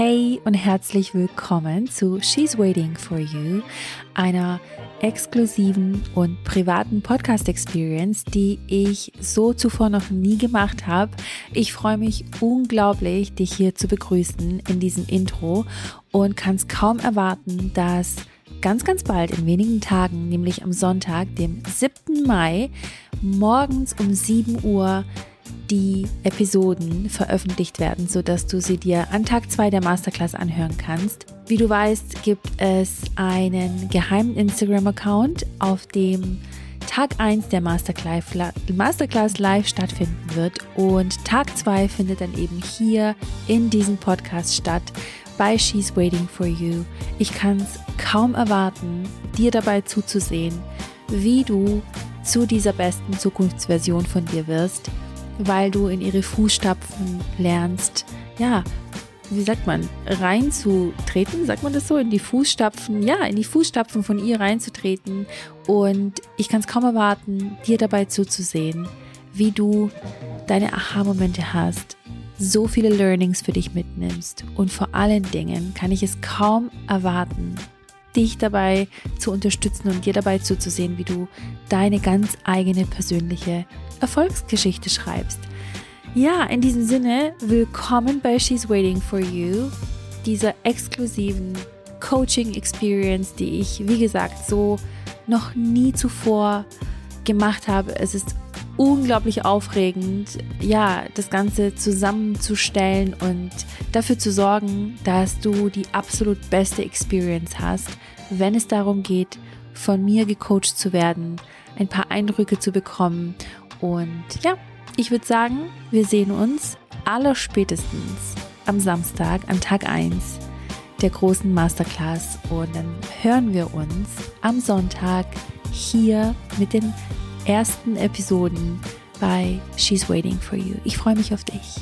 Hey und herzlich willkommen zu She's Waiting for You, einer exklusiven und privaten Podcast-Experience, die ich so zuvor noch nie gemacht habe. Ich freue mich unglaublich, dich hier zu begrüßen in diesem Intro und kann es kaum erwarten, dass ganz, ganz bald in wenigen Tagen, nämlich am Sonntag, dem 7. Mai, morgens um 7 Uhr die Episoden veröffentlicht werden, sodass du sie dir an Tag 2 der Masterclass anhören kannst. Wie du weißt, gibt es einen geheimen Instagram-Account, auf dem Tag 1 der Masterclass live stattfinden wird und Tag 2 findet dann eben hier in diesem Podcast statt bei She's Waiting for You. Ich kann es kaum erwarten, dir dabei zuzusehen, wie du zu dieser besten Zukunftsversion von dir wirst weil du in ihre Fußstapfen lernst, ja, wie sagt man, reinzutreten, sagt man das so, in die Fußstapfen, ja, in die Fußstapfen von ihr reinzutreten. Und ich kann es kaum erwarten, dir dabei zuzusehen, wie du deine Aha-Momente hast, so viele Learnings für dich mitnimmst. Und vor allen Dingen kann ich es kaum erwarten, dich dabei zu unterstützen und dir dabei zuzusehen, wie du deine ganz eigene persönliche Erfolgsgeschichte schreibst. Ja, in diesem Sinne, willkommen bei She's Waiting for You, dieser exklusiven Coaching Experience, die ich, wie gesagt, so noch nie zuvor gemacht habe. Es ist unglaublich aufregend, ja, das Ganze zusammenzustellen und dafür zu sorgen, dass du die absolut beste Experience hast, wenn es darum geht, von mir gecoacht zu werden, ein paar Eindrücke zu bekommen und ja, ich würde sagen, wir sehen uns allerspätestens am Samstag, an Tag 1 der großen Masterclass. Und dann hören wir uns am Sonntag hier mit den ersten Episoden bei She's Waiting for You. Ich freue mich auf dich.